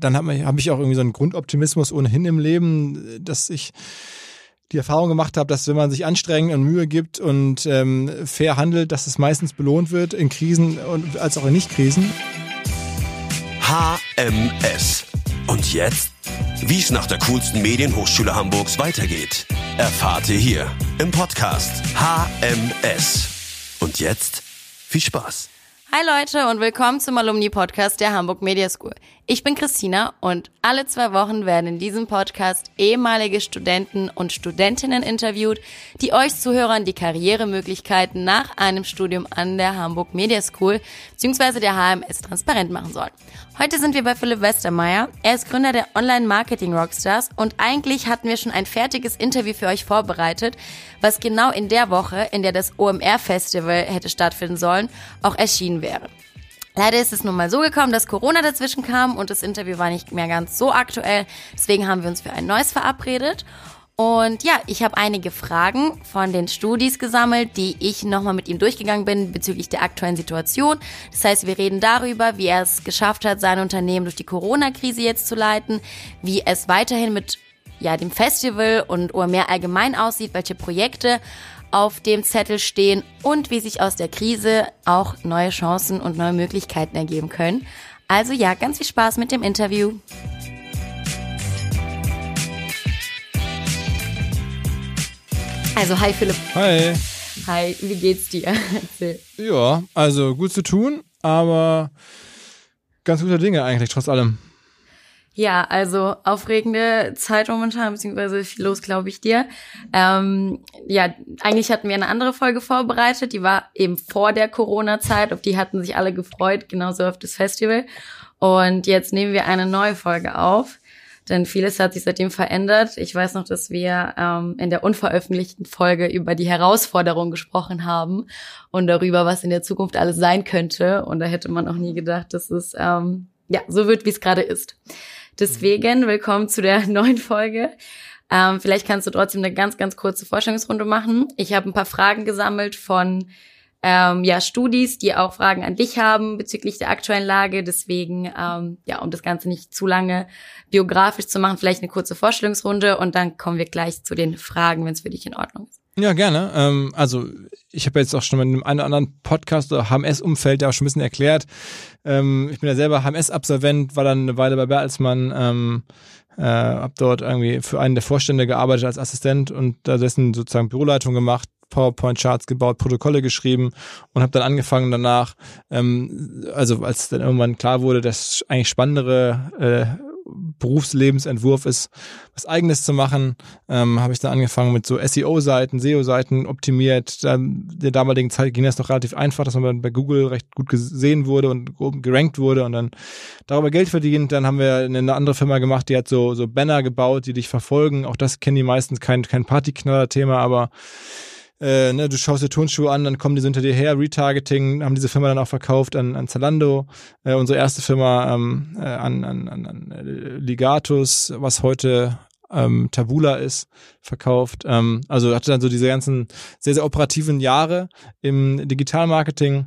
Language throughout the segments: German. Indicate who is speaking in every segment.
Speaker 1: dann habe hab ich auch irgendwie so einen Grundoptimismus ohnehin im Leben, dass ich die Erfahrung gemacht habe, dass wenn man sich anstrengt und Mühe gibt und ähm, fair handelt, dass es meistens belohnt wird in Krisen und als auch in Nicht-Krisen.
Speaker 2: HMS. Und jetzt? Wie es nach der coolsten Medienhochschule Hamburgs weitergeht, erfahrt ihr hier im Podcast HMS. Und jetzt viel Spaß.
Speaker 3: Hi Leute und willkommen zum Alumni-Podcast der Hamburg Media School. Ich bin Christina und alle zwei Wochen werden in diesem Podcast ehemalige Studenten und Studentinnen interviewt, die euch Zuhörern die Karrieremöglichkeiten nach einem Studium an der Hamburg Media School bzw. der HMS transparent machen sollen. Heute sind wir bei Philipp Westermeier. Er ist Gründer der Online-Marketing-Rockstars und eigentlich hatten wir schon ein fertiges Interview für euch vorbereitet, was genau in der Woche, in der das OMR-Festival hätte stattfinden sollen, auch erschienen wäre. Leider ist es nun mal so gekommen, dass Corona dazwischen kam und das Interview war nicht mehr ganz so aktuell. Deswegen haben wir uns für ein neues verabredet. Und ja, ich habe einige Fragen von den Studis gesammelt, die ich nochmal mit ihm durchgegangen bin bezüglich der aktuellen Situation. Das heißt, wir reden darüber, wie er es geschafft hat, sein Unternehmen durch die Corona-Krise jetzt zu leiten, wie es weiterhin mit ja, dem Festival und OMR allgemein aussieht, welche Projekte auf dem Zettel stehen und wie sich aus der Krise auch neue Chancen und neue Möglichkeiten ergeben können. Also ja, ganz viel Spaß mit dem Interview. Also hi Philipp.
Speaker 1: Hi.
Speaker 3: Hi, wie geht's dir?
Speaker 1: ja, also gut zu tun, aber ganz guter Dinge eigentlich trotz allem.
Speaker 3: Ja, also aufregende Zeit momentan, beziehungsweise viel los, glaube ich dir. Ähm, ja, eigentlich hatten wir eine andere Folge vorbereitet, die war eben vor der Corona-Zeit, auf die hatten sich alle gefreut, genauso auf das Festival. Und jetzt nehmen wir eine neue Folge auf, denn vieles hat sich seitdem verändert. Ich weiß noch, dass wir ähm, in der unveröffentlichten Folge über die Herausforderungen gesprochen haben und darüber, was in der Zukunft alles sein könnte. Und da hätte man auch nie gedacht, dass es ähm, ja so wird, wie es gerade ist. Deswegen willkommen zu der neuen Folge. Ähm, vielleicht kannst du trotzdem eine ganz, ganz kurze Vorstellungsrunde machen. Ich habe ein paar Fragen gesammelt von ähm, ja, Studis, die auch Fragen an dich haben bezüglich der aktuellen Lage. Deswegen, ähm, ja, um das Ganze nicht zu lange biografisch zu machen, vielleicht eine kurze Vorstellungsrunde und dann kommen wir gleich zu den Fragen, wenn es für dich in Ordnung ist.
Speaker 1: Ja, gerne. Ähm, also ich habe jetzt auch schon mal in einem anderen Podcast oder HMS-Umfeld ja auch schon ein bisschen erklärt. Ähm, ich bin ja selber HMS-Absolvent, war dann eine Weile bei Bertelsmann, ähm, äh, habe dort irgendwie für einen der Vorstände gearbeitet als Assistent und da dessen sozusagen Büroleitung gemacht, PowerPoint-Charts gebaut, Protokolle geschrieben und habe dann angefangen danach, ähm, also als dann irgendwann klar wurde, dass eigentlich spannendere äh, Berufslebensentwurf ist, was eigenes zu machen, ähm, habe ich dann angefangen mit so SEO-Seiten, SEO-Seiten optimiert. Dann, der damaligen Zeit ging das noch relativ einfach, dass man bei Google recht gut gesehen wurde und gerankt wurde und dann darüber Geld verdient. Dann haben wir eine andere Firma gemacht, die hat so, so Banner gebaut, die dich verfolgen. Auch das kennen die meistens kein, kein Partyknaller-Thema, aber äh, ne, du schaust dir Turnschuhe an, dann kommen die so hinter dir her, Retargeting, haben diese Firma dann auch verkauft an, an Zalando, äh, unsere erste Firma ähm, äh, an, an, an, an Ligatus, was heute ähm, Tabula ist, verkauft. Ähm, also hatte dann so diese ganzen sehr, sehr operativen Jahre im Digitalmarketing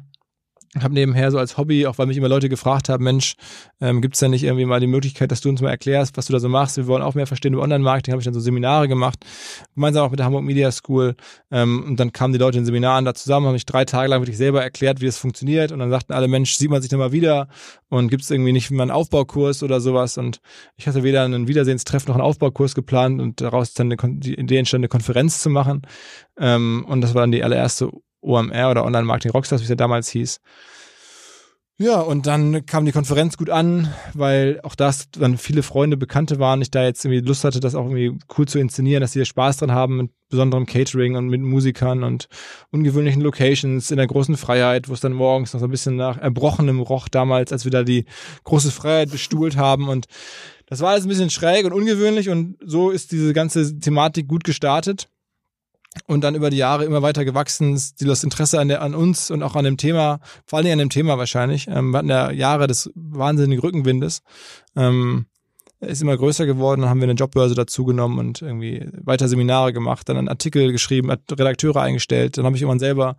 Speaker 1: habe nebenher so als Hobby, auch weil mich immer Leute gefragt haben, Mensch, ähm, gibt es denn nicht irgendwie mal die Möglichkeit, dass du uns mal erklärst, was du da so machst? Wir wollen auch mehr verstehen über Online-Marketing, habe ich dann so Seminare gemacht, gemeinsam auch mit der Hamburg Media School. Ähm, und dann kamen die Leute in Seminaren da zusammen, haben mich drei Tage lang wirklich selber erklärt, wie das funktioniert. Und dann sagten alle, Mensch, sieht man sich nochmal wieder und gibt es irgendwie nicht mal einen Aufbaukurs oder sowas. Und ich hatte weder einen Wiedersehenstreff noch einen Aufbaukurs geplant und daraus dann eine, die Idee entstand, eine Konferenz zu machen. Ähm, und das war dann die allererste OMR oder Online Marketing Rockstars, wie es ja damals hieß. Ja, und dann kam die Konferenz gut an, weil auch das dann viele Freunde, Bekannte waren. Ich da jetzt irgendwie Lust hatte, das auch irgendwie cool zu inszenieren, dass sie da Spaß dran haben mit besonderem Catering und mit Musikern und ungewöhnlichen Locations in der großen Freiheit, wo es dann morgens noch so ein bisschen nach Erbrochenem roch damals, als wir da die große Freiheit bestuhlt haben und das war alles ein bisschen schräg und ungewöhnlich und so ist diese ganze Thematik gut gestartet und dann über die Jahre immer weiter gewachsen, das Interesse an, der, an uns und auch an dem Thema, vor allen Dingen an dem Thema wahrscheinlich. Ähm, wir hatten ja Jahre des wahnsinnigen Rückenwindes. Ähm, ist immer größer geworden, dann haben wir eine Jobbörse dazu genommen und irgendwie weiter Seminare gemacht, dann einen Artikel geschrieben, Redakteure eingestellt, dann habe ich irgendwann selber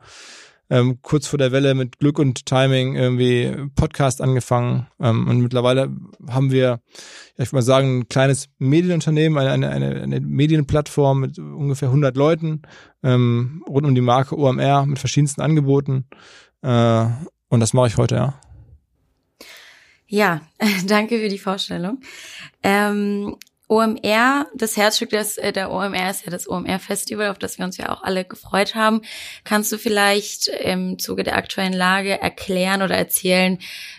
Speaker 1: ähm, kurz vor der Welle mit Glück und Timing irgendwie Podcast angefangen ähm, und mittlerweile haben wir, ich würde mal sagen, ein kleines Medienunternehmen, eine, eine, eine, eine Medienplattform mit ungefähr 100 Leuten ähm, rund um die Marke OMR mit verschiedensten Angeboten äh, und das mache ich heute, ja.
Speaker 3: Ja, danke für die Vorstellung. Ähm, OMR, das Herzstück des, äh, der OMR ist ja das OMR-Festival, auf das wir uns ja auch alle gefreut haben. Kannst du vielleicht im Zuge der aktuellen Lage erklären oder erzählen,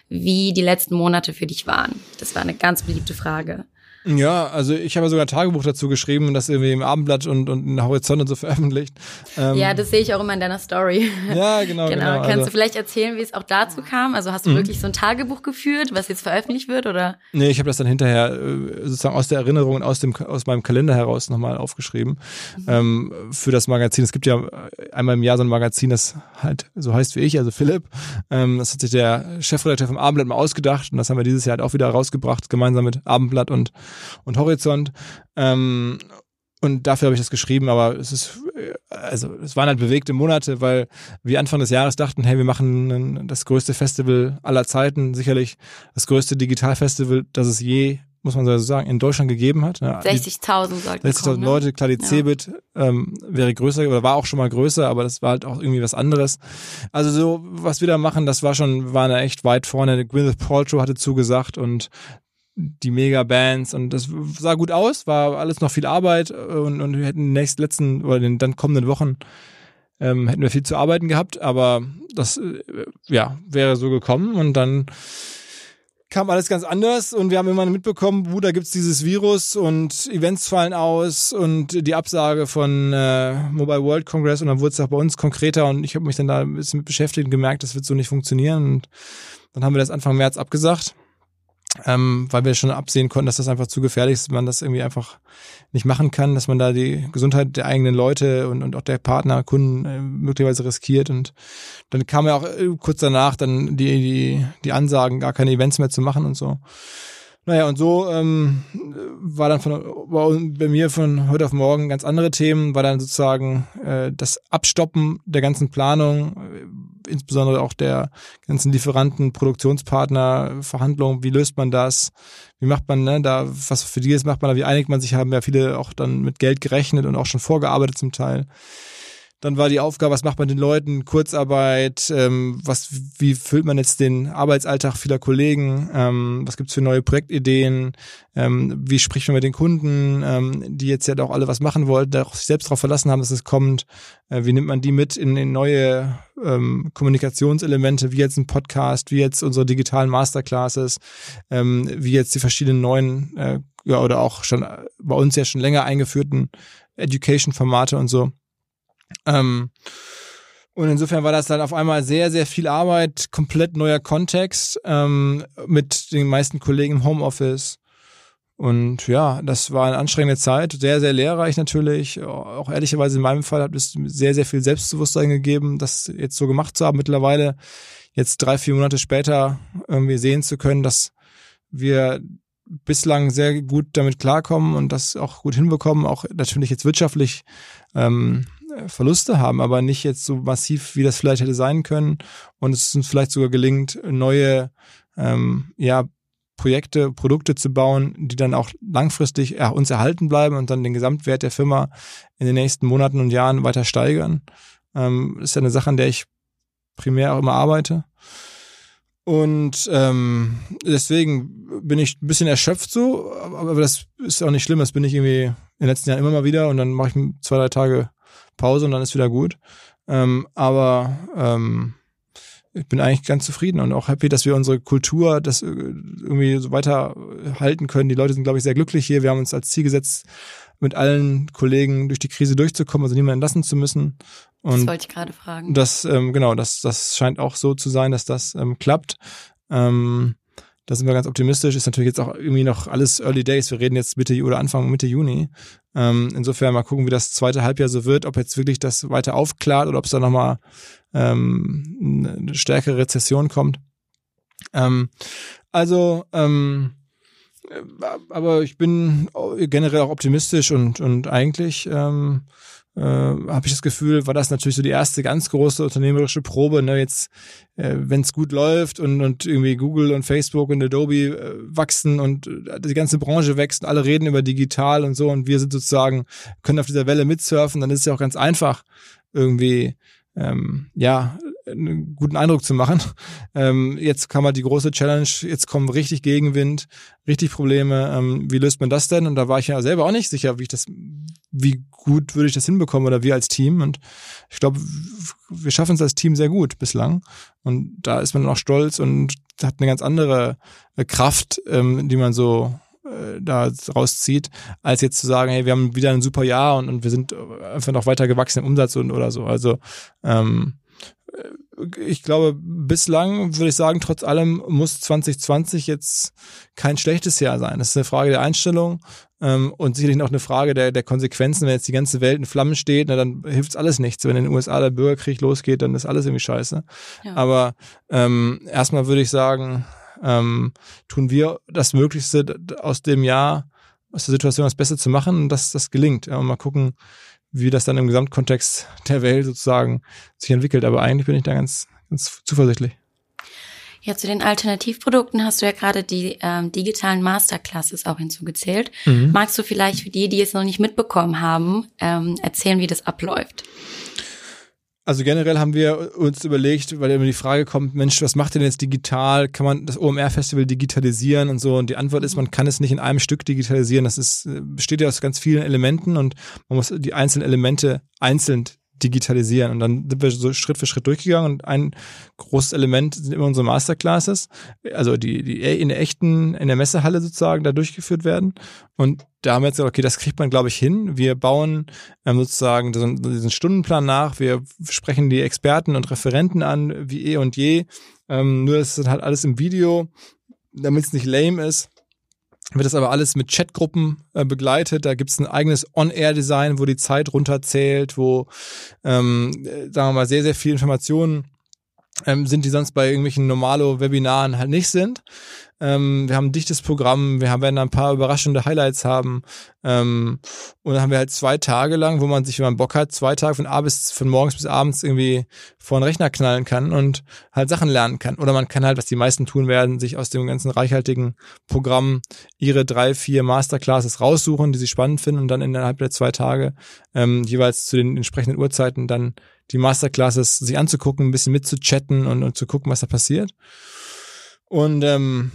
Speaker 3: wie die letzten Monate für dich waren? Das war eine ganz beliebte Frage.
Speaker 1: Ja, also ich habe sogar ein Tagebuch dazu geschrieben und das irgendwie im Abendblatt und, und in Horizont und so veröffentlicht.
Speaker 3: Ähm, ja, das sehe ich auch immer in deiner Story.
Speaker 1: Ja, genau. genau. genau.
Speaker 3: Kannst also. du vielleicht erzählen, wie es auch dazu kam? Also hast du mhm. wirklich so ein Tagebuch geführt, was jetzt veröffentlicht wird, oder?
Speaker 1: Nee, ich habe das dann hinterher äh, sozusagen aus der Erinnerung und aus, dem, aus meinem Kalender heraus nochmal aufgeschrieben mhm. ähm, für das Magazin. Es gibt ja einmal im Jahr so ein Magazin, das halt so heißt wie ich, also Philipp. Ähm, das hat sich der Chefredakteur vom Abendblatt mal ausgedacht und das haben wir dieses Jahr halt auch wieder rausgebracht, gemeinsam mit Abendblatt und und Horizont. Ähm, und dafür habe ich das geschrieben, aber es ist, also es waren halt bewegte Monate, weil wir Anfang des Jahres dachten, hey, wir machen das größte Festival aller Zeiten, sicherlich das größte Digitalfestival, das es je, muss man so sagen, in Deutschland gegeben hat.
Speaker 3: 60.000 sollten
Speaker 1: 60.000
Speaker 3: ne?
Speaker 1: Leute, klar, die ja. Cebit ähm, wäre größer oder war auch schon mal größer, aber das war halt auch irgendwie was anderes. Also so, was wir da machen, das war schon, waren da echt weit vorne. Gwyneth Paltrow hatte zugesagt und die Mega-Bands und das sah gut aus, war alles noch viel Arbeit und, und wir hätten in den nächsten, letzten oder in den dann kommenden Wochen ähm, hätten wir viel zu arbeiten gehabt, aber das äh, ja wäre so gekommen und dann kam alles ganz anders und wir haben immer mitbekommen, wo da gibt's dieses Virus und Events fallen aus und die Absage von äh, Mobile World Congress und dann wurde es auch bei uns konkreter und ich habe mich dann da ein bisschen mit beschäftigt und gemerkt, das wird so nicht funktionieren und dann haben wir das Anfang März abgesagt ähm, weil wir schon absehen konnten, dass das einfach zu gefährlich ist, man das irgendwie einfach nicht machen kann, dass man da die Gesundheit der eigenen Leute und, und auch der Partner, Kunden äh, möglicherweise riskiert. Und dann kam ja auch äh, kurz danach dann die, die, die Ansagen, gar keine Events mehr zu machen und so. Naja, und so ähm, war dann von, war bei mir von heute auf morgen ganz andere Themen, war dann sozusagen äh, das Abstoppen der ganzen Planung, insbesondere auch der ganzen Lieferanten, Produktionspartner, Verhandlungen, wie löst man das, wie macht man ne, da, was für die ist, macht man da, wie einigt man sich, haben ja viele auch dann mit Geld gerechnet und auch schon vorgearbeitet zum Teil. Dann war die Aufgabe, was macht man den Leuten? Kurzarbeit, ähm, was, wie füllt man jetzt den Arbeitsalltag vieler Kollegen? Ähm, was gibt's für neue Projektideen? Ähm, wie spricht man mit den Kunden, ähm, die jetzt ja auch alle was machen wollten, auch sich selbst darauf verlassen haben, dass es kommt? Äh, wie nimmt man die mit in, in neue ähm, Kommunikationselemente, wie jetzt ein Podcast, wie jetzt unsere digitalen Masterclasses, ähm, wie jetzt die verschiedenen neuen, äh, ja, oder auch schon bei uns ja schon länger eingeführten Education-Formate und so. Ähm, und insofern war das dann auf einmal sehr, sehr viel Arbeit, komplett neuer Kontext ähm, mit den meisten Kollegen im Homeoffice. Und ja, das war eine anstrengende Zeit, sehr, sehr lehrreich natürlich. Auch ehrlicherweise in meinem Fall hat es sehr, sehr viel Selbstbewusstsein gegeben, das jetzt so gemacht zu haben. Mittlerweile, jetzt drei, vier Monate später, irgendwie sehen zu können, dass wir bislang sehr gut damit klarkommen und das auch gut hinbekommen, auch natürlich jetzt wirtschaftlich ähm, Verluste haben, aber nicht jetzt so massiv, wie das vielleicht hätte sein können. Und es uns vielleicht sogar gelingt, neue ähm, ja, Projekte, Produkte zu bauen, die dann auch langfristig ja, uns erhalten bleiben und dann den Gesamtwert der Firma in den nächsten Monaten und Jahren weiter steigern. Ähm, ist ja eine Sache, an der ich primär auch immer arbeite. Und ähm, deswegen bin ich ein bisschen erschöpft so, aber das ist auch nicht schlimm, das bin ich irgendwie in den letzten Jahren immer mal wieder und dann mache ich zwei, drei Tage Pause und dann ist wieder gut. Ähm, aber ähm, ich bin eigentlich ganz zufrieden und auch happy, dass wir unsere Kultur das äh, irgendwie so weiter halten können. Die Leute sind, glaube ich, sehr glücklich hier. Wir haben uns als Ziel gesetzt, mit allen Kollegen durch die Krise durchzukommen, also niemanden lassen zu müssen. Und
Speaker 3: das wollte ich gerade fragen.
Speaker 1: Das, ähm, genau, das, das scheint auch so zu sein, dass das ähm, klappt. Ähm, da sind wir ganz optimistisch. Ist natürlich jetzt auch irgendwie noch alles Early Days. Wir reden jetzt Mitte oder Anfang Mitte Juni. Ähm, insofern mal gucken, wie das zweite Halbjahr so wird, ob jetzt wirklich das weiter aufklart oder ob es da nochmal ähm, eine stärkere Rezession kommt. Ähm, also, ähm, aber ich bin generell auch optimistisch und, und eigentlich ähm, äh, habe ich das Gefühl, war das natürlich so die erste ganz große unternehmerische Probe. Ne? Jetzt, äh, wenn es gut läuft und, und irgendwie Google und Facebook und Adobe äh, wachsen und äh, die ganze Branche wächst und alle reden über digital und so und wir sind sozusagen, können auf dieser Welle mitsurfen, dann ist es ja auch ganz einfach, irgendwie ähm, ja, einen guten Eindruck zu machen. Ähm, jetzt kam halt die große Challenge, jetzt kommen richtig Gegenwind, richtig Probleme. Ähm, wie löst man das denn? Und da war ich ja selber auch nicht sicher, wie ich das, wie gut würde ich das hinbekommen oder wir als Team. Und ich glaube, wir schaffen es als Team sehr gut bislang. Und da ist man auch stolz und hat eine ganz andere äh, Kraft, ähm, die man so äh, da rauszieht, als jetzt zu sagen, hey, wir haben wieder ein super Jahr und, und wir sind einfach noch weiter gewachsen im Umsatz und oder so. Also ähm, ich glaube, bislang würde ich sagen, trotz allem muss 2020 jetzt kein schlechtes Jahr sein. Das ist eine Frage der Einstellung ähm, und sicherlich auch eine Frage der, der Konsequenzen. Wenn jetzt die ganze Welt in Flammen steht, na, dann hilft's alles nichts. Wenn in den USA der Bürgerkrieg losgeht, dann ist alles irgendwie scheiße. Ja. Aber ähm, erstmal würde ich sagen, ähm, tun wir das Möglichste aus dem Jahr, aus der Situation das Beste zu machen und dass das gelingt. Ja, und mal gucken, wie das dann im Gesamtkontext der Welt sozusagen sich entwickelt. Aber eigentlich bin ich da ganz, ganz zuversichtlich.
Speaker 3: Ja, zu den Alternativprodukten hast du ja gerade die ähm, digitalen Masterclasses auch hinzugezählt. Mhm. Magst du vielleicht für die, die es noch nicht mitbekommen haben, ähm, erzählen, wie das abläuft?
Speaker 1: Also generell haben wir uns überlegt, weil immer die Frage kommt, Mensch, was macht denn jetzt digital? Kann man das OMR-Festival digitalisieren und so? Und die Antwort ist, man kann es nicht in einem Stück digitalisieren. Das ist, besteht ja aus ganz vielen Elementen und man muss die einzelnen Elemente einzeln digitalisieren. Und dann sind wir so Schritt für Schritt durchgegangen und ein großes Element sind immer unsere Masterclasses, also die, die in der echten, in der Messehalle sozusagen da durchgeführt werden. Und da haben wir jetzt gesagt, okay, das kriegt man, glaube ich, hin. Wir bauen ähm, sozusagen diesen, Stundenplan nach. Wir sprechen die Experten und Referenten an, wie eh und je. Ähm, nur ist halt alles im Video, damit es nicht lame ist wird das aber alles mit Chatgruppen äh, begleitet. Da gibt's ein eigenes On-Air-Design, wo die Zeit runterzählt, wo, ähm, äh, sagen wir mal, sehr, sehr viel Informationen ähm, sind, die sonst bei irgendwelchen Normalo-Webinaren halt nicht sind. Ähm, wir haben ein dichtes Programm, wir haben, werden ein paar überraschende Highlights haben. Ähm, und dann haben wir halt zwei Tage lang, wo man sich, wenn man Bock hat, zwei Tage von A bis, von morgens bis abends irgendwie vor den Rechner knallen kann und halt Sachen lernen kann. Oder man kann halt, was die meisten tun werden, sich aus dem ganzen reichhaltigen Programm ihre drei, vier Masterclasses raussuchen, die sie spannend finden und dann innerhalb der zwei Tage ähm, jeweils zu den entsprechenden Uhrzeiten dann die Masterclasses sich anzugucken, ein bisschen mitzuchatten und, und zu gucken, was da passiert. Und ähm,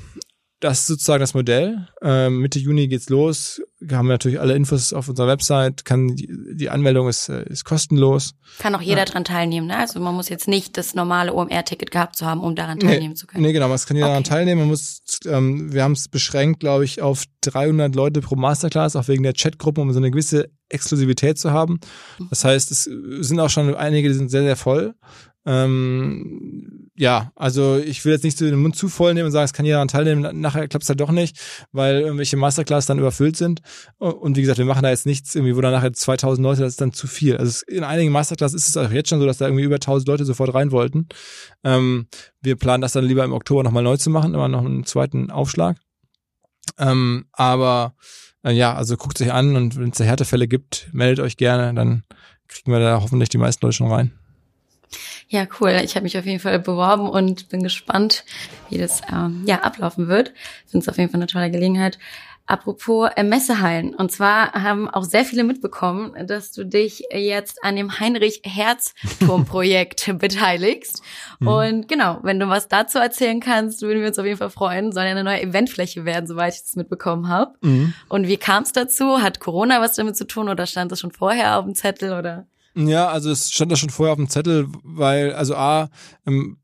Speaker 1: das ist sozusagen das Modell. Ähm, Mitte Juni geht's los. Wir haben natürlich alle Infos auf unserer Website. Kann die, Anmeldung ist, äh, ist kostenlos.
Speaker 3: Kann auch jeder ja. dran teilnehmen, ne? Also man muss jetzt nicht das normale OMR-Ticket gehabt zu haben, um daran teilnehmen
Speaker 1: nee,
Speaker 3: zu können.
Speaker 1: Nee, genau, man kann jeder okay. daran teilnehmen. Man muss, ähm, wir haben es beschränkt, glaube ich, auf 300 Leute pro Masterclass, auch wegen der Chatgruppen, um so eine gewisse Exklusivität zu haben. Mhm. Das heißt, es sind auch schon einige, die sind sehr, sehr voll. Ähm, ja, also ich will jetzt nicht so den Mund zu voll nehmen und sagen, es kann jeder daran teilnehmen, nachher klappt es halt doch nicht, weil irgendwelche Masterclass dann überfüllt sind. Und wie gesagt, wir machen da jetzt nichts irgendwie, wo dann nachher 2000 Leute, das ist dann zu viel. Also in einigen Masterclass ist es auch jetzt schon so, dass da irgendwie über 1000 Leute sofort rein wollten. Ähm, wir planen das dann lieber im Oktober nochmal neu zu machen, immer noch einen zweiten Aufschlag. Ähm, aber äh, ja, also guckt sich an und wenn es da Härtefälle gibt, meldet euch gerne, dann kriegen wir da hoffentlich die meisten Leute schon rein.
Speaker 3: Ja, cool. Ich habe mich auf jeden Fall beworben und bin gespannt, wie das ähm, ja ablaufen wird. Finde es auf jeden Fall eine tolle Gelegenheit. Apropos äh, Messehallen. Und zwar haben auch sehr viele mitbekommen, dass du dich jetzt an dem Heinrich-Herzturm-Projekt beteiligst. Mhm. Und genau, wenn du was dazu erzählen kannst, würden wir uns auf jeden Fall freuen. Soll ja eine neue Eventfläche werden, soweit ich das mitbekommen habe. Mhm. Und wie kam es dazu? Hat Corona was damit zu tun oder stand das schon vorher auf dem Zettel oder?
Speaker 1: Ja, also es stand da schon vorher auf dem Zettel, weil, also A, ähm,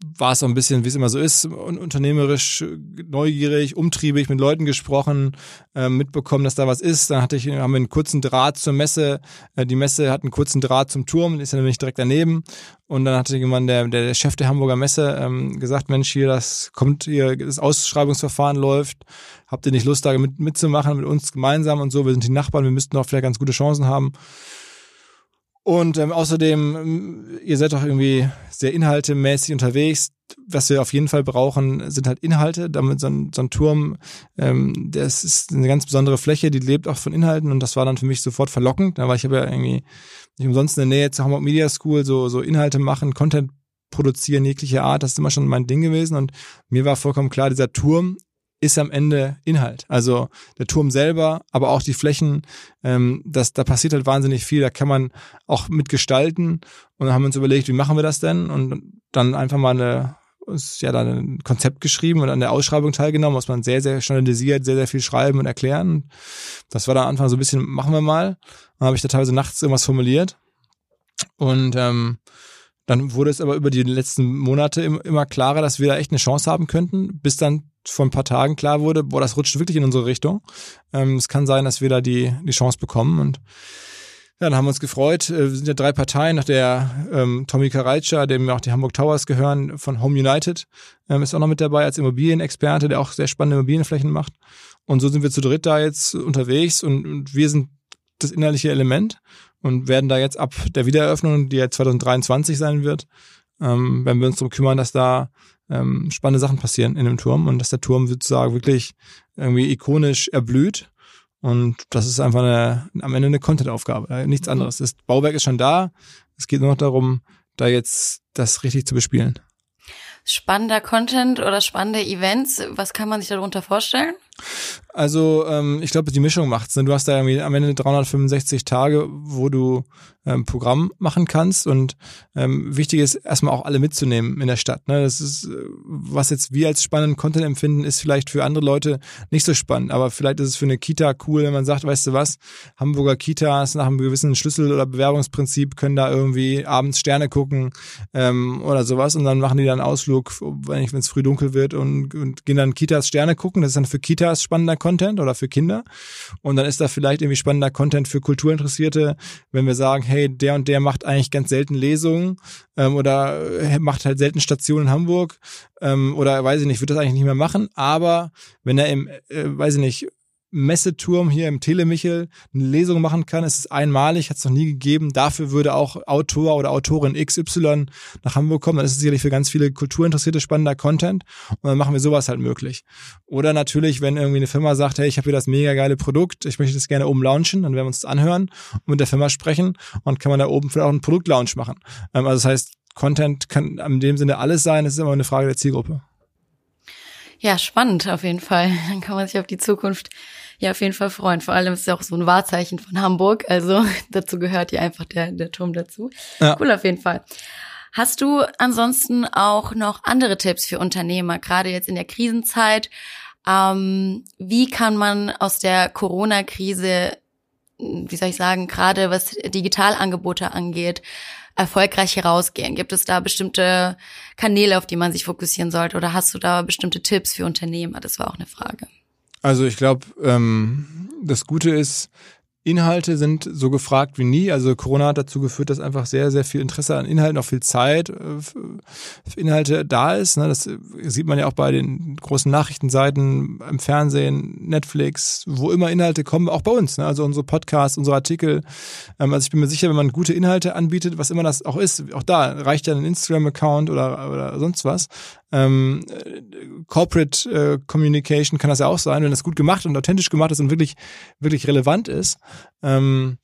Speaker 1: war es auch ein bisschen, wie es immer so ist, unternehmerisch neugierig, umtriebig, mit Leuten gesprochen, äh, mitbekommen, dass da was ist. Dann hatte ich, haben wir einen kurzen Draht zur Messe. Äh, die Messe hat einen kurzen Draht zum Turm, ist ja nämlich direkt daneben. Und dann hatte jemand, der, der Chef der Hamburger Messe, ähm, gesagt, Mensch, hier, das kommt hier, das Ausschreibungsverfahren läuft. Habt ihr nicht Lust, da mit, mitzumachen mit uns gemeinsam und so? Wir sind die Nachbarn, wir müssten auch vielleicht ganz gute Chancen haben. Und ähm, außerdem, ähm, ihr seid doch irgendwie sehr inhaltemäßig unterwegs. was wir auf jeden Fall brauchen, sind halt Inhalte. Damit so ein, so ein Turm, ähm, das ist eine ganz besondere Fläche, die lebt auch von Inhalten und das war dann für mich sofort verlockend. Da war ich aber ja irgendwie nicht umsonst in der Nähe zur Hamburg Media School, so, so Inhalte machen, Content produzieren jeglicher Art, das ist immer schon mein Ding gewesen und mir war vollkommen klar, dieser Turm ist am Ende Inhalt. Also der Turm selber, aber auch die Flächen, ähm, das, da passiert halt wahnsinnig viel, da kann man auch mitgestalten und dann haben wir uns überlegt, wie machen wir das denn und dann einfach mal eine ist ja dann ein Konzept geschrieben und an der Ausschreibung teilgenommen, muss man sehr, sehr standardisiert, sehr, sehr viel schreiben und erklären. Das war dann am Anfang so ein bisschen, machen wir mal. Dann habe ich da teilweise nachts irgendwas formuliert. Und ähm, dann wurde es aber über die letzten Monate immer klarer, dass wir da echt eine Chance haben könnten, bis dann vor ein paar Tagen klar wurde, boah, das rutscht wirklich in unsere Richtung. Ähm, es kann sein, dass wir da die, die Chance bekommen und ja, dann haben wir uns gefreut. Äh, wir sind ja drei Parteien, nach der ähm, Tommy Karajca, dem auch die Hamburg Towers gehören, von Home United, ähm, ist auch noch mit dabei als Immobilienexperte, der auch sehr spannende Immobilienflächen macht. Und so sind wir zu dritt da jetzt unterwegs und, und wir sind das innerliche Element und werden da jetzt ab der Wiedereröffnung, die ja 2023 sein wird, ähm, werden wir uns darum kümmern, dass da ähm, spannende Sachen passieren in dem Turm und dass der Turm sozusagen wirklich irgendwie ikonisch erblüht. Und das ist einfach eine, am Ende eine Content-Aufgabe, äh, nichts mhm. anderes. Das Bauwerk ist schon da. Es geht nur noch darum, da jetzt das richtig zu bespielen.
Speaker 3: Spannender Content oder spannende Events, was kann man sich darunter vorstellen?
Speaker 1: Also ähm, ich glaube, die Mischung macht's. Ne? Du hast da irgendwie am Ende 365 Tage, wo du ähm, Programm machen kannst und ähm, wichtig ist erstmal auch alle mitzunehmen in der Stadt. Ne? Das ist, äh, was jetzt wir als spannenden Content empfinden, ist vielleicht für andere Leute nicht so spannend, aber vielleicht ist es für eine Kita cool, wenn man sagt, weißt du was, Hamburger Kitas nach einem gewissen Schlüssel- oder Bewerbungsprinzip können da irgendwie abends Sterne gucken ähm, oder sowas und dann machen die dann einen Ausflug, wenn es früh dunkel wird und, und gehen dann Kitas Sterne gucken. Das ist dann für Kitas spannender Content oder für Kinder und dann ist da vielleicht irgendwie spannender Content für Kulturinteressierte, wenn wir sagen, hey, hey, der und der macht eigentlich ganz selten Lesungen ähm, oder äh, macht halt selten Stationen in Hamburg ähm, oder weiß ich nicht, wird das eigentlich nicht mehr machen. Aber wenn er im, äh, weiß ich nicht, Messeturm hier im Telemichel eine Lesung machen kann. Es ist einmalig, hat es noch nie gegeben. Dafür würde auch Autor oder Autorin XY nach Hamburg kommen. Dann ist es sicherlich für ganz viele Kulturinteressierte spannender Content. Und dann machen wir sowas halt möglich. Oder natürlich, wenn irgendwie eine Firma sagt, hey, ich habe hier das mega geile Produkt, ich möchte das gerne oben launchen, dann werden wir uns das anhören und mit der Firma sprechen und kann man da oben vielleicht auch einen Produktlaunch machen. Ähm, also das heißt, Content kann in dem Sinne alles sein. Es ist immer eine Frage der Zielgruppe.
Speaker 3: Ja, spannend auf jeden Fall. Dann kann man sich auf die Zukunft ja auf jeden Fall freuen. Vor allem ist es ja auch so ein Wahrzeichen von Hamburg. Also dazu gehört ja einfach der, der Turm dazu. Ja. Cool auf jeden Fall. Hast du ansonsten auch noch andere Tipps für Unternehmer, gerade jetzt in der Krisenzeit? Ähm, wie kann man aus der Corona-Krise, wie soll ich sagen, gerade was Digitalangebote angeht, erfolgreich herausgehen? Gibt es da bestimmte Kanäle, auf die man sich fokussieren sollte? Oder hast du da bestimmte Tipps für Unternehmer? Das war auch eine Frage.
Speaker 1: Also ich glaube, ähm, das Gute ist, Inhalte sind so gefragt wie nie. Also Corona hat dazu geführt, dass einfach sehr, sehr viel Interesse an Inhalten, auch viel Zeit äh, für Inhalte da ist. Ne? Das sieht man ja auch bei den großen Nachrichtenseiten im Fernsehen, Netflix, wo immer Inhalte kommen, auch bei uns. Ne? Also unsere Podcasts, unsere Artikel. Ähm, also ich bin mir sicher, wenn man gute Inhalte anbietet, was immer das auch ist, auch da reicht ja ein Instagram-Account oder, oder sonst was. Ähm, Corporate äh, Communication kann das ja auch sein, wenn das gut gemacht und authentisch gemacht ist und wirklich, wirklich relevant ist. Ähm,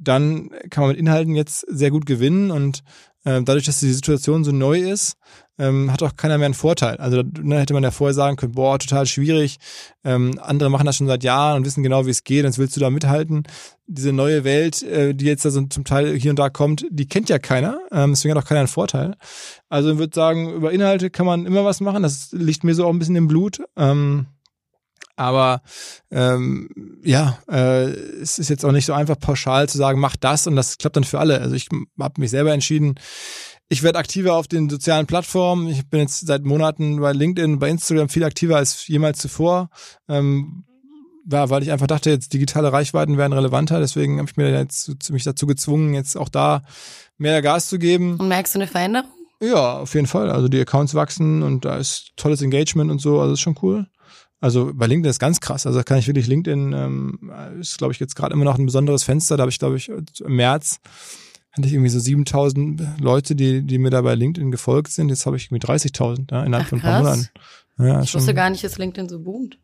Speaker 1: dann kann man mit Inhalten jetzt sehr gut gewinnen und äh, dadurch, dass die Situation so neu ist, ähm, hat auch keiner mehr einen Vorteil. Also ne, hätte man ja vorher sagen können, boah, total schwierig. Ähm, andere machen das schon seit Jahren und wissen genau, wie es geht, sonst willst du da mithalten. Diese neue Welt, äh, die jetzt da so zum Teil hier und da kommt, die kennt ja keiner. Ähm, deswegen hat auch keiner einen Vorteil. Also ich würde sagen, über Inhalte kann man immer was machen. Das liegt mir so auch ein bisschen im Blut. Ähm, aber ähm, ja, äh, es ist jetzt auch nicht so einfach pauschal zu sagen, mach das und das klappt dann für alle. Also ich habe mich selber entschieden, ich werde aktiver auf den sozialen Plattformen. Ich bin jetzt seit Monaten bei LinkedIn, bei Instagram viel aktiver als jemals zuvor. Ähm, ja, weil ich einfach dachte, jetzt digitale Reichweiten werden relevanter. Deswegen habe ich mir jetzt ziemlich dazu gezwungen, jetzt auch da mehr Gas zu geben.
Speaker 3: Und merkst du eine Veränderung?
Speaker 1: Ja, auf jeden Fall. Also die Accounts wachsen und da ist tolles Engagement und so. Also ist schon cool. Also bei LinkedIn ist ganz krass. Also da kann ich wirklich LinkedIn ähm, ist, glaube ich, jetzt gerade immer noch ein besonderes Fenster. Da habe ich, glaube ich, im März hatte ich irgendwie so 7000 Leute, die, die mir da bei LinkedIn gefolgt sind. Jetzt habe ich irgendwie 30.000 ja, innerhalb
Speaker 3: Ach,
Speaker 1: von ein paar. Monaten. Ja,
Speaker 3: Ich wusste gar nicht, dass LinkedIn so boomt.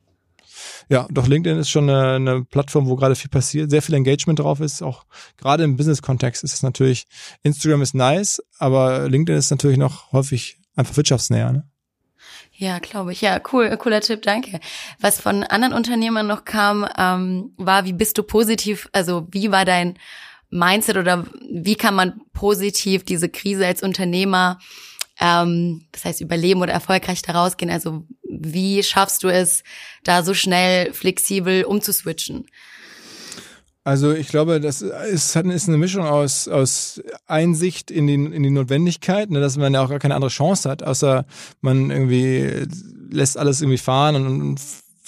Speaker 1: ja, doch LinkedIn ist schon eine, eine Plattform, wo gerade viel passiert, sehr viel Engagement drauf ist. Auch gerade im Business-Kontext ist es natürlich, Instagram ist nice, aber LinkedIn ist natürlich noch häufig einfach wirtschaftsnäher. Ne?
Speaker 3: Ja, glaube ich. Ja, cool, cooler Tipp, danke. Was von anderen Unternehmern noch kam, ähm, war, wie bist du positiv, also wie war dein Mindset oder wie kann man positiv diese Krise als Unternehmer, ähm, das heißt überleben oder erfolgreich da rausgehen? Also wie schaffst du es, da so schnell flexibel umzuswitchen?
Speaker 1: Also ich glaube, das ist, ist eine Mischung aus, aus Einsicht in die, in die Notwendigkeit, ne, dass man ja auch gar keine andere Chance hat, außer man irgendwie lässt alles irgendwie fahren und, und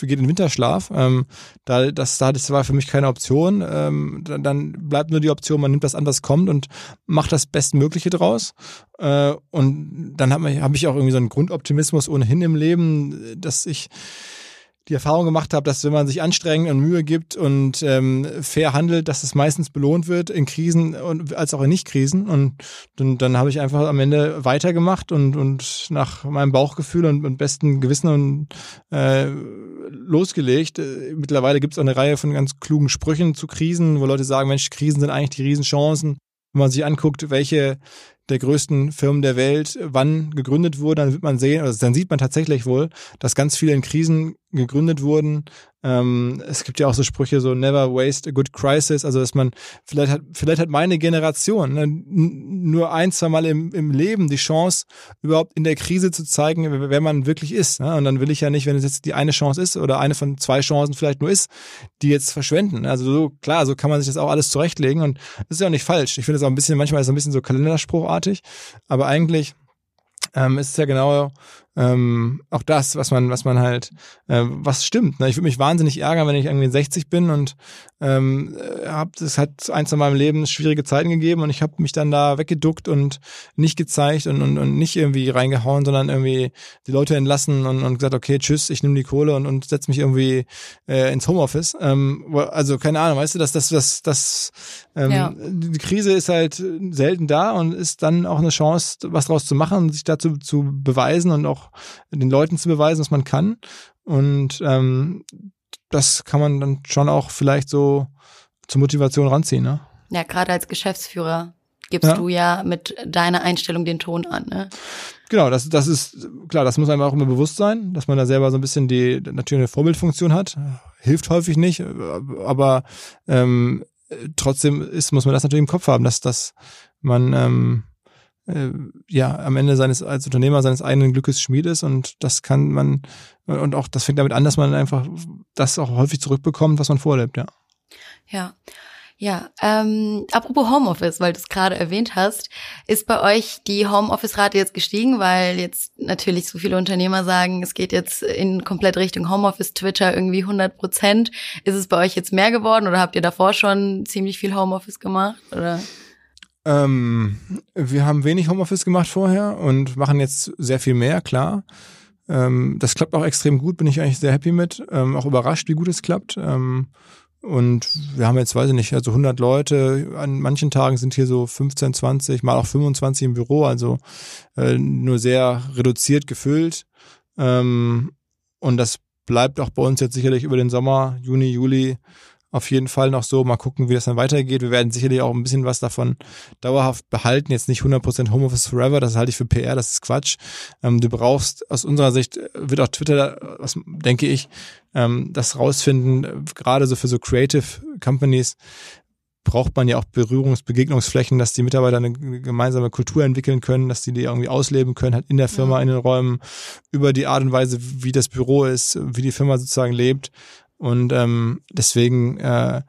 Speaker 1: geht in Winterschlaf. Ähm, da, das, da, das war für mich keine Option. Ähm, dann, dann bleibt nur die Option, man nimmt das an, was kommt und macht das Bestmögliche draus. Äh, und dann habe hab ich auch irgendwie so einen Grundoptimismus ohnehin im Leben, dass ich die Erfahrung gemacht habe, dass wenn man sich anstrengt und Mühe gibt und ähm, fair handelt, dass es meistens belohnt wird in Krisen und als auch in Nicht-Krisen. Und dann, dann habe ich einfach am Ende weitergemacht und, und nach meinem Bauchgefühl und, und besten Gewissen und äh, losgelegt. Äh, Mittlerweile gibt es eine Reihe von ganz klugen Sprüchen zu Krisen, wo Leute sagen, Mensch, Krisen sind eigentlich die Riesenchancen. Wenn man sich anguckt, welche der größten Firmen der Welt wann gegründet wurden, dann wird man sehen, also dann sieht man tatsächlich wohl, dass ganz viele in Krisen gegründet wurden. Ähm, es gibt ja auch so Sprüche, so never waste a good crisis, also dass man, vielleicht hat, vielleicht hat meine Generation ne, nur ein, zwei Mal im, im Leben die Chance, überhaupt in der Krise zu zeigen, wer wer man wirklich ist. Ne? Und dann will ich ja nicht, wenn es jetzt die eine Chance ist oder eine von zwei Chancen vielleicht nur ist, die jetzt verschwenden. Also so, klar, so kann man sich das auch alles zurechtlegen und das ist ja auch nicht falsch. Ich finde es auch ein bisschen, manchmal ist es ein bisschen so kalenderspruchartig, aber eigentlich ähm, ist es ja genau ähm, auch das, was man, was man halt, äh, was stimmt. Ne? Ich würde mich wahnsinnig ärgern, wenn ich irgendwie 60 bin und ähm, hab, es hat eins in meinem Leben schwierige Zeiten gegeben und ich habe mich dann da weggeduckt und nicht gezeigt und, und, und nicht irgendwie reingehauen, sondern irgendwie die Leute entlassen und, und gesagt, okay, tschüss, ich nehme die Kohle und, und setze mich irgendwie äh, ins Homeoffice. Ähm, also keine Ahnung, weißt du, dass das, das, das ähm,
Speaker 3: Ja.
Speaker 1: die Krise ist halt selten da und ist dann auch eine Chance, was draus zu machen, sich dazu zu beweisen und auch den Leuten zu beweisen, was man kann. Und ähm, das kann man dann schon auch vielleicht so zur Motivation ranziehen, ne?
Speaker 3: Ja, gerade als Geschäftsführer gibst
Speaker 1: Ja.
Speaker 3: du ja mit deiner Einstellung den Ton an, ne?
Speaker 1: Genau, das, das ist klar, das muss einem auch immer bewusst sein, dass man da selber so ein bisschen die natürlich eine Vorbildfunktion hat. Hilft häufig nicht, aber ähm, trotzdem ist, muss man das natürlich im Kopf haben, dass, dass man ähm, äh, ja am Ende seines als Unternehmer seines eigenen Glückes Schmied ist und das kann man und auch das fängt damit an, dass man einfach das auch häufig zurückbekommt, was man vorlebt, ja.
Speaker 3: Ja. Ja, ähm, apropos Homeoffice, weil du es gerade erwähnt hast, ist bei euch die Homeoffice-Rate jetzt gestiegen, weil jetzt natürlich so viele Unternehmer sagen, es geht jetzt in komplett Richtung Homeoffice, Twitter irgendwie 100 Prozent. Ist es bei euch jetzt mehr geworden oder habt ihr davor schon ziemlich viel Homeoffice gemacht? Oder?
Speaker 1: Ähm, wir haben wenig Homeoffice gemacht vorher und machen jetzt sehr viel mehr, klar. Ähm, das klappt auch extrem gut, bin ich eigentlich sehr happy mit. Ähm, auch überrascht, wie gut es klappt. Ähm, und wir haben jetzt, weiß ich nicht, also 100 Leute. An manchen Tagen sind hier so 15, 20, mal auch 25 im Büro, also äh, nur sehr reduziert gefüllt. Ähm, und das bleibt auch bei uns jetzt sicherlich über den Sommer, Juni, Juli auf jeden Fall noch so. Mal gucken, wie das dann weitergeht. Wir werden sicherlich auch ein bisschen was davon dauerhaft behalten. Jetzt nicht 100% Homeoffice forever, das halte ich für PR, das ist Quatsch. Ähm, du brauchst, aus unserer Sicht äh, wird auch Twitter, äh, was denke ich, ähm, das rausfinden, gerade so für so Creative Companies, braucht man ja auch Berührungs-, Begegnungsflächen, dass die Mitarbeiter eine gemeinsame Kultur entwickeln können, dass die die irgendwie ausleben können, halt in der Firma, in den Räumen, über die Art und Weise, wie das Büro ist, wie die Firma sozusagen lebt. Und ähm, deswegen äh,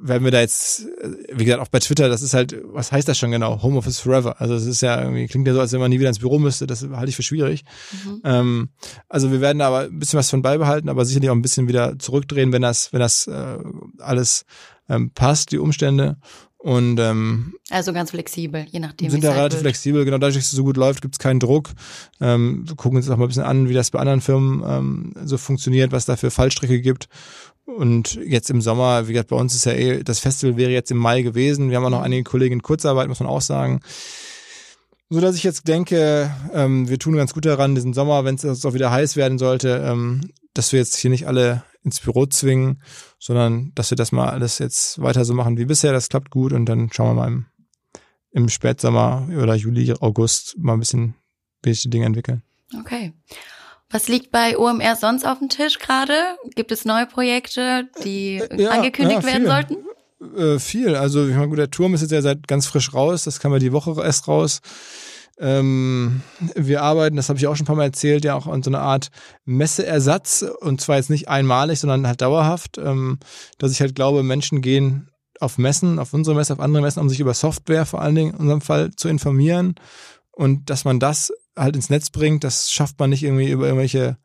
Speaker 1: werden wir da jetzt, äh, wie gesagt, auch bei Twitter, das ist halt, was heißt das schon genau? Homeoffice forever. Also es ist ja irgendwie, klingt ja so, als wenn man nie wieder ins Büro müsste, das halte ich für schwierig.
Speaker 3: Mhm.
Speaker 1: Ähm, also wir werden da aber ein bisschen was von beibehalten, aber sicherlich auch ein bisschen wieder zurückdrehen, wenn das, wenn das äh, alles ähm, passt, die Umstände. Und ähm,
Speaker 3: Also ganz flexibel, je nachdem.
Speaker 1: sind da
Speaker 3: es halt
Speaker 1: relativ
Speaker 3: wird.
Speaker 1: flexibel. Genau dadurch, dass es so gut läuft, gibt es keinen Druck. Ähm, wir gucken uns auch mal ein bisschen an, wie das bei anderen Firmen ähm, so funktioniert, was da für Fallstricke gibt. und jetzt im Sommer, wie gesagt, bei uns ist ja eh, das Festival wäre jetzt im Mai gewesen. Wir haben auch noch einige Kollegen in Kurzarbeit, muss man auch sagen. So dass ich jetzt denke, ähm, wir tun ganz gut daran, diesen Sommer, wenn es auch wieder heiß werden sollte, ähm, dass wir jetzt hier nicht alle ins Büro zwingen, sondern dass wir das mal alles jetzt weiter so machen wie bisher. Das klappt gut und dann schauen wir mal im, im Spätsommer oder Juli, August mal ein bisschen, wie sich die Dinge entwickeln.
Speaker 3: Okay. Was liegt bei OMR sonst auf dem Tisch gerade? Gibt es neue Projekte, die äh, ja, angekündigt ja, werden sollten?
Speaker 1: Äh, viel. Also, ich meine, gut, der Turm ist jetzt ja seit ganz frisch raus. Das kam ja die Woche erst raus. Ähm, wir arbeiten, das habe ich auch schon ein paar Mal erzählt, ja auch an so einer Art Messeersatz. Und zwar jetzt nicht einmalig, sondern halt dauerhaft, ähm, dass ich halt glaube, Menschen gehen auf Messen, auf unsere Messe, auf andere Messen, um sich über Software vor allen Dingen in unserem Fall zu informieren. Und dass man das halt ins Netz bringt, das schafft man nicht irgendwie über irgendwelche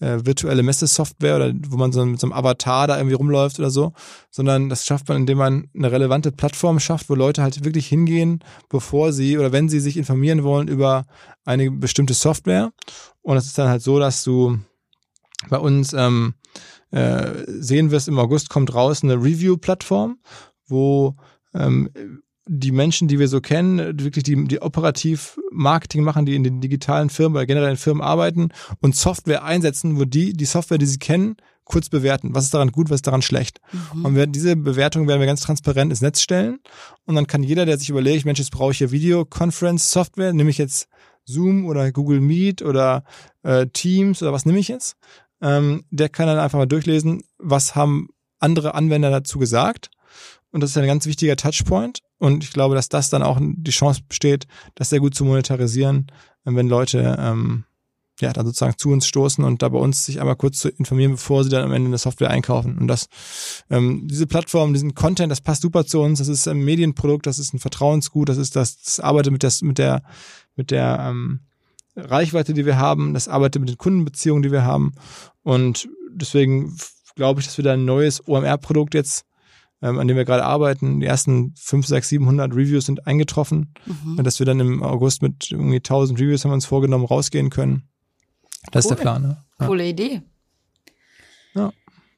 Speaker 1: äh, virtuelle Messesoftware oder wo man so mit so einem Avatar da irgendwie rumläuft oder so, sondern das schafft man, indem man eine relevante Plattform schafft, wo Leute halt wirklich hingehen, bevor sie oder wenn sie sich informieren wollen über eine bestimmte Software. Und das ist dann halt so, dass du bei uns ähm, äh, sehen wirst, im August kommt raus eine Review-Plattform, wo ähm, die Menschen, die wir so kennen, wirklich die, die operativ Marketing machen, die in den digitalen Firmen oder generell in Firmen arbeiten und Software einsetzen, wo die die Software, die sie kennen, kurz bewerten. Was ist daran gut, was ist daran schlecht? Mhm. Und wir, diese Bewertung werden wir ganz transparent ins Netz stellen. Und dann kann jeder, der sich überlegt, Mensch, jetzt brauche ich ja Videoconference-Software, nehme ich jetzt Zoom oder Google Meet oder äh, Teams oder was nehme ich jetzt? Ähm, der kann dann einfach mal durchlesen, was haben andere Anwender dazu gesagt und das ist ein ganz wichtiger Touchpoint. Und ich glaube, dass das dann auch die Chance besteht, das sehr gut zu monetarisieren, wenn Leute ähm, ja dann sozusagen zu uns stoßen und da bei uns sich einmal kurz zu informieren, bevor sie dann am Ende eine Software einkaufen. Und das, ähm, diese Plattform, diesen Content, das passt super zu uns. Das ist ein Medienprodukt, das ist ein Vertrauensgut, das ist das, das arbeitet mit, das, mit der, mit der ähm, Reichweite, die wir haben, das arbeitet mit den Kundenbeziehungen, die wir haben. Und deswegen glaube ich, dass wir da ein neues OMR-Produkt jetzt ähm, an dem wir gerade arbeiten. Die ersten 5, 6, 700 Reviews sind eingetroffen. Mhm. Dass wir dann im August mit irgendwie 1000 Reviews haben wir uns vorgenommen, rausgehen können. Das cool. ist der Plan. Ne?
Speaker 3: Ja. Coole Idee.
Speaker 1: Ja.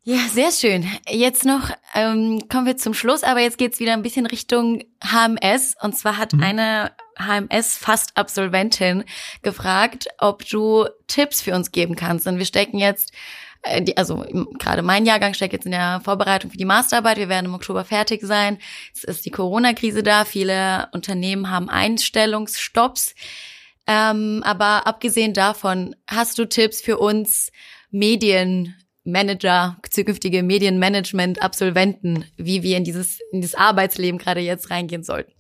Speaker 3: Ja, sehr schön. Jetzt noch ähm, kommen wir zum Schluss, aber jetzt geht's wieder ein bisschen Richtung HMS. Und zwar hat mhm. eine HMS-Fast-Absolventin gefragt, ob du Tipps für uns geben kannst. Und wir stecken jetzt die, also gerade mein Jahrgang steckt jetzt in der Vorbereitung für die Masterarbeit. Wir werden im Oktober fertig sein. Es ist die Corona-Krise da. Viele Unternehmen haben Einstellungsstopps. Ähm, aber abgesehen davon, hast du Tipps für uns Medienmanager, zukünftige Medienmanagement-Absolventen, wie wir in dieses, in das Arbeitsleben gerade jetzt reingehen sollten?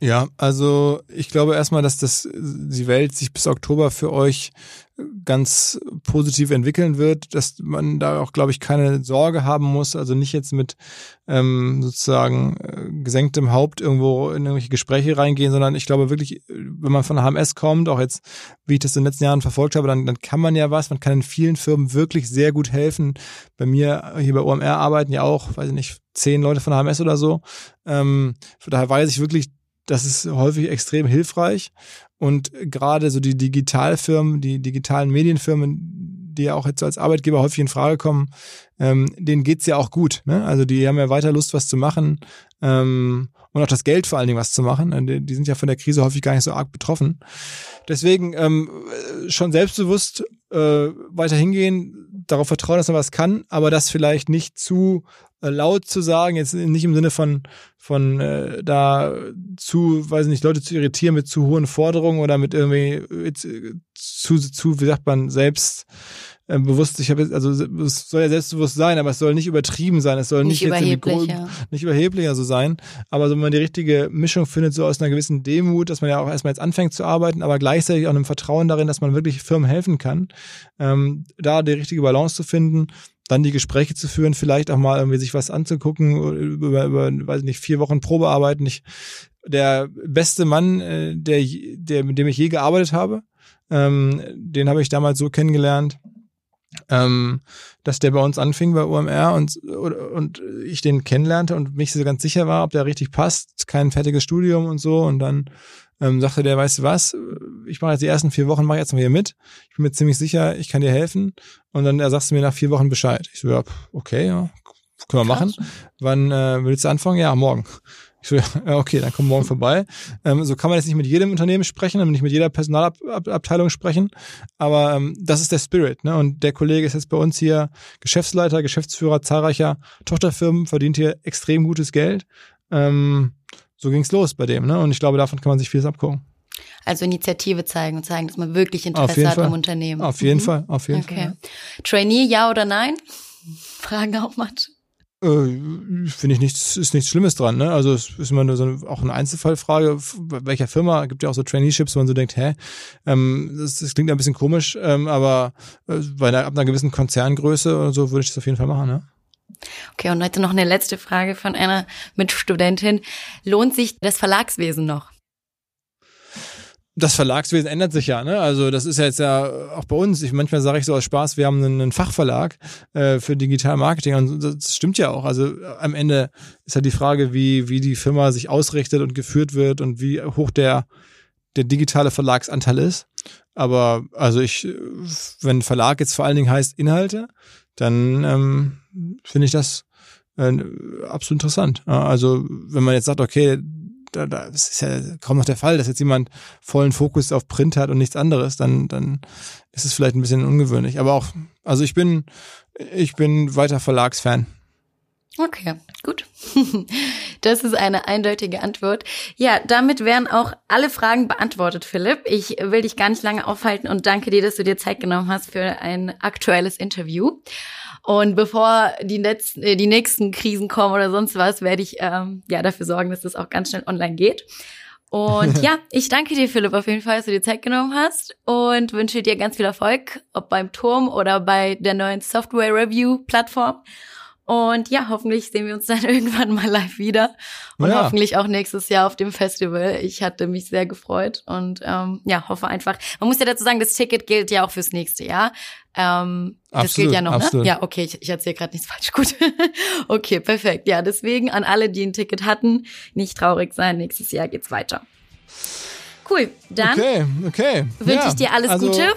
Speaker 1: Ja, also ich glaube erstmal, dass das die Welt sich bis Oktober für euch ganz positiv entwickeln wird, dass man da auch, glaube ich, keine Sorge haben muss, also nicht jetzt mit ähm, sozusagen äh, gesenktem Haupt irgendwo in irgendwelche Gespräche reingehen, sondern ich glaube wirklich, wenn man von HMS kommt, auch jetzt, wie ich das in den letzten Jahren verfolgt habe, dann, dann kann man ja was, man kann in vielen Firmen wirklich sehr gut helfen. Bei mir hier bei OMR arbeiten ja auch, weiß ich nicht, zehn Leute von HMS oder so. Ähm, daher weiß ich wirklich, das ist häufig extrem hilfreich. Und gerade so die Digitalfirmen, die digitalen Medienfirmen, die ja auch jetzt als Arbeitgeber häufig in Frage kommen, ähm, denen geht's ja auch gut. Ne? Also die haben ja weiter Lust, was zu machen ähm, und auch das Geld vor allen Dingen was zu machen. Die, die sind ja von der Krise häufig gar nicht so arg betroffen. Deswegen ähm, schon selbstbewusst äh, weiter hingehen, darauf vertrauen, dass man was kann, aber das vielleicht nicht zu äh, laut zu sagen, jetzt nicht im Sinne von, von äh, da zu, weiß nicht, Leute zu irritieren mit zu hohen Forderungen oder mit irgendwie äh, zu, zu, wie sagt man, selbst äh, bewusst, ich habe also es soll ja selbstbewusst sein, aber es soll nicht übertrieben sein, es soll nicht, nicht jetzt überheblich, ja. nicht überheblicher so sein, aber so, wenn man die richtige Mischung findet, so aus einer gewissen Demut, dass man ja auch erstmal jetzt anfängt zu arbeiten, aber gleichzeitig auch einem Vertrauen darin, dass man wirklich Firmen helfen kann, ähm, da die richtige Balance zu finden, dann die Gespräche zu führen, vielleicht auch mal irgendwie sich was anzugucken, über, über weiß nicht, vier Wochen Probearbeiten. Ich, der beste Mann, äh, der, der, mit dem ich je gearbeitet habe, ähm, den habe ich damals so kennengelernt, ähm, dass der bei uns anfing bei UMR und, und ich den kennenlernte und mich so ganz sicher war, ob der richtig passt, kein fertiges Studium und so und dann ähm, sagte der, weißt du was, ich mache jetzt die ersten vier Wochen, mache jetzt mal hier mit. Ich bin mir ziemlich sicher, ich kann dir helfen. Und dann er sagst du mir nach vier Wochen Bescheid. Ich so, ja, okay, ja, können wir Krass. machen. Wann äh, willst du anfangen? Ja, morgen. Ich so, ja, okay, dann komm morgen vorbei. Ähm, so kann man jetzt nicht mit jedem Unternehmen sprechen, nicht mit jeder Personalabteilung sprechen, aber ähm, das ist der Spirit. Ne? Und der Kollege ist jetzt bei uns hier Geschäftsleiter, Geschäftsführer zahlreicher Tochterfirmen, verdient hier extrem gutes Geld. Ähm, so ging's los bei dem. Ne? Und ich glaube, davon kann man sich vieles abgucken.
Speaker 3: Also Initiative zeigen und zeigen, dass man wirklich Interesse hat
Speaker 1: Fall.
Speaker 3: am Unternehmen.
Speaker 1: Auf jeden mhm. Fall, auf jeden okay. Fall. Ja.
Speaker 3: Trainee, ja oder nein? Fragen auch manche.
Speaker 1: Äh, Finde ich nichts, ist nichts Schlimmes dran, ne? Also es ist immer nur so eine, auch eine Einzelfallfrage, bei welcher Firma gibt ja auch so Traineeships, wo man so denkt, hä, ähm, das, das klingt ein bisschen komisch, ähm, aber äh, bei einer, ab einer gewissen Konzerngröße oder so würde ich das auf jeden Fall machen, ne?
Speaker 3: Okay, und heute noch eine letzte Frage von einer Mitstudentin. Lohnt sich das Verlagswesen noch?
Speaker 1: das Verlagswesen ändert sich ja, ne? Also das ist ja jetzt ja auch bei uns. Ich, manchmal sage ich so aus Spaß, wir haben einen, Fachverlag äh, für Digital Marketing und das stimmt ja auch. Also am Ende ist ja die Frage, wie wie die Firma sich ausrichtet und geführt wird und wie hoch der der digitale Verlagsanteil ist. Aber also ich, wenn Verlag jetzt vor allen Dingen heißt Inhalte, dann ähm, finde ich das äh, absolut interessant. Also wenn man jetzt sagt, okay, da, da das ist ja kaum noch der Fall, dass jetzt jemand vollen Fokus auf Print hat und nichts anderes, dann, dann ist es vielleicht ein bisschen ungewöhnlich. Aber auch, also ich bin, ich bin weiter Verlagsfan.
Speaker 3: Okay, gut. Das ist eine eindeutige Antwort. Ja, damit wären auch alle Fragen beantwortet, Philipp. Ich will dich gar nicht lange aufhalten und danke dir, dass du dir Zeit genommen hast für ein aktuelles Interview. Und bevor die, letzten, äh, die nächsten Krisen kommen oder sonst was, werde ich ähm, ja dafür sorgen, dass das auch ganz schnell online geht. Und ja, ich danke dir, Philipp, auf jeden Fall, dass du dir Zeit genommen hast und wünsche dir ganz viel Erfolg, ob beim Turm oder bei der neuen Software Review Plattform. Und ja, hoffentlich sehen wir uns dann irgendwann mal live wieder. Und ja. hoffentlich auch nächstes Jahr auf dem Festival. Ich hatte mich sehr gefreut und ähm, ja, hoffe einfach. Man muss ja dazu sagen, das Ticket gilt ja auch fürs nächste Jahr. Ähm, absolut, das gilt ja noch, ne? absolut. ne? Ja, okay, ich, ich erzähle gerade nichts falsch. Gut. okay, perfekt. Ja, deswegen an alle, die ein Ticket hatten, nicht traurig sein. Nächstes Jahr geht's weiter. Cool. Dann
Speaker 1: okay, okay.
Speaker 3: wünsche ja, ich dir alles also, Gute.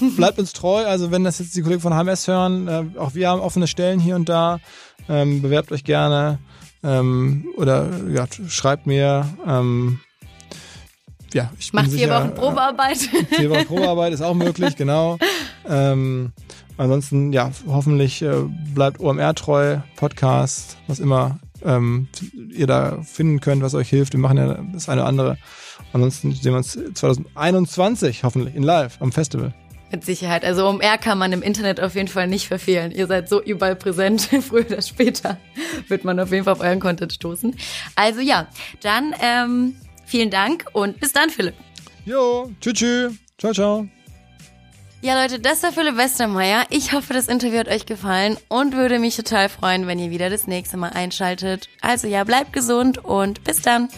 Speaker 1: Bleibt uns treu. Also wenn das jetzt die Kollegen von HMS hören, äh, auch wir haben offene Stellen hier und da. Ähm, bewerbt euch gerne ähm, oder ja, schreibt mir. Ähm, ja, ich
Speaker 3: Macht vier
Speaker 1: sicher,
Speaker 3: Wochen Probearbeit.
Speaker 1: Äh, vier Wochen Probearbeit ist auch möglich, genau. Ähm, ansonsten, ja, hoffentlich äh, bleibt OMR treu, Podcast, was immer ähm, ihr da finden könnt, was euch hilft. Wir machen ja das eine oder andere. Ansonsten sehen wir uns 2021 hoffentlich in Live am Festival.
Speaker 3: Mit Sicherheit. Also OMR kann man im Internet auf jeden Fall nicht verfehlen. Ihr seid so überall präsent. Früher oder später wird man auf jeden Fall auf euren Content stoßen. Also ja, dann ähm, vielen Dank und bis dann, Philipp.
Speaker 1: Jo, tschüss, tschüss. Ciao, ciao.
Speaker 3: Ja, Leute, das war Philipp Westermeier. Ich hoffe, das Interview hat euch gefallen und würde mich total freuen, wenn ihr wieder das nächste Mal einschaltet. Also ja, bleibt gesund und bis dann.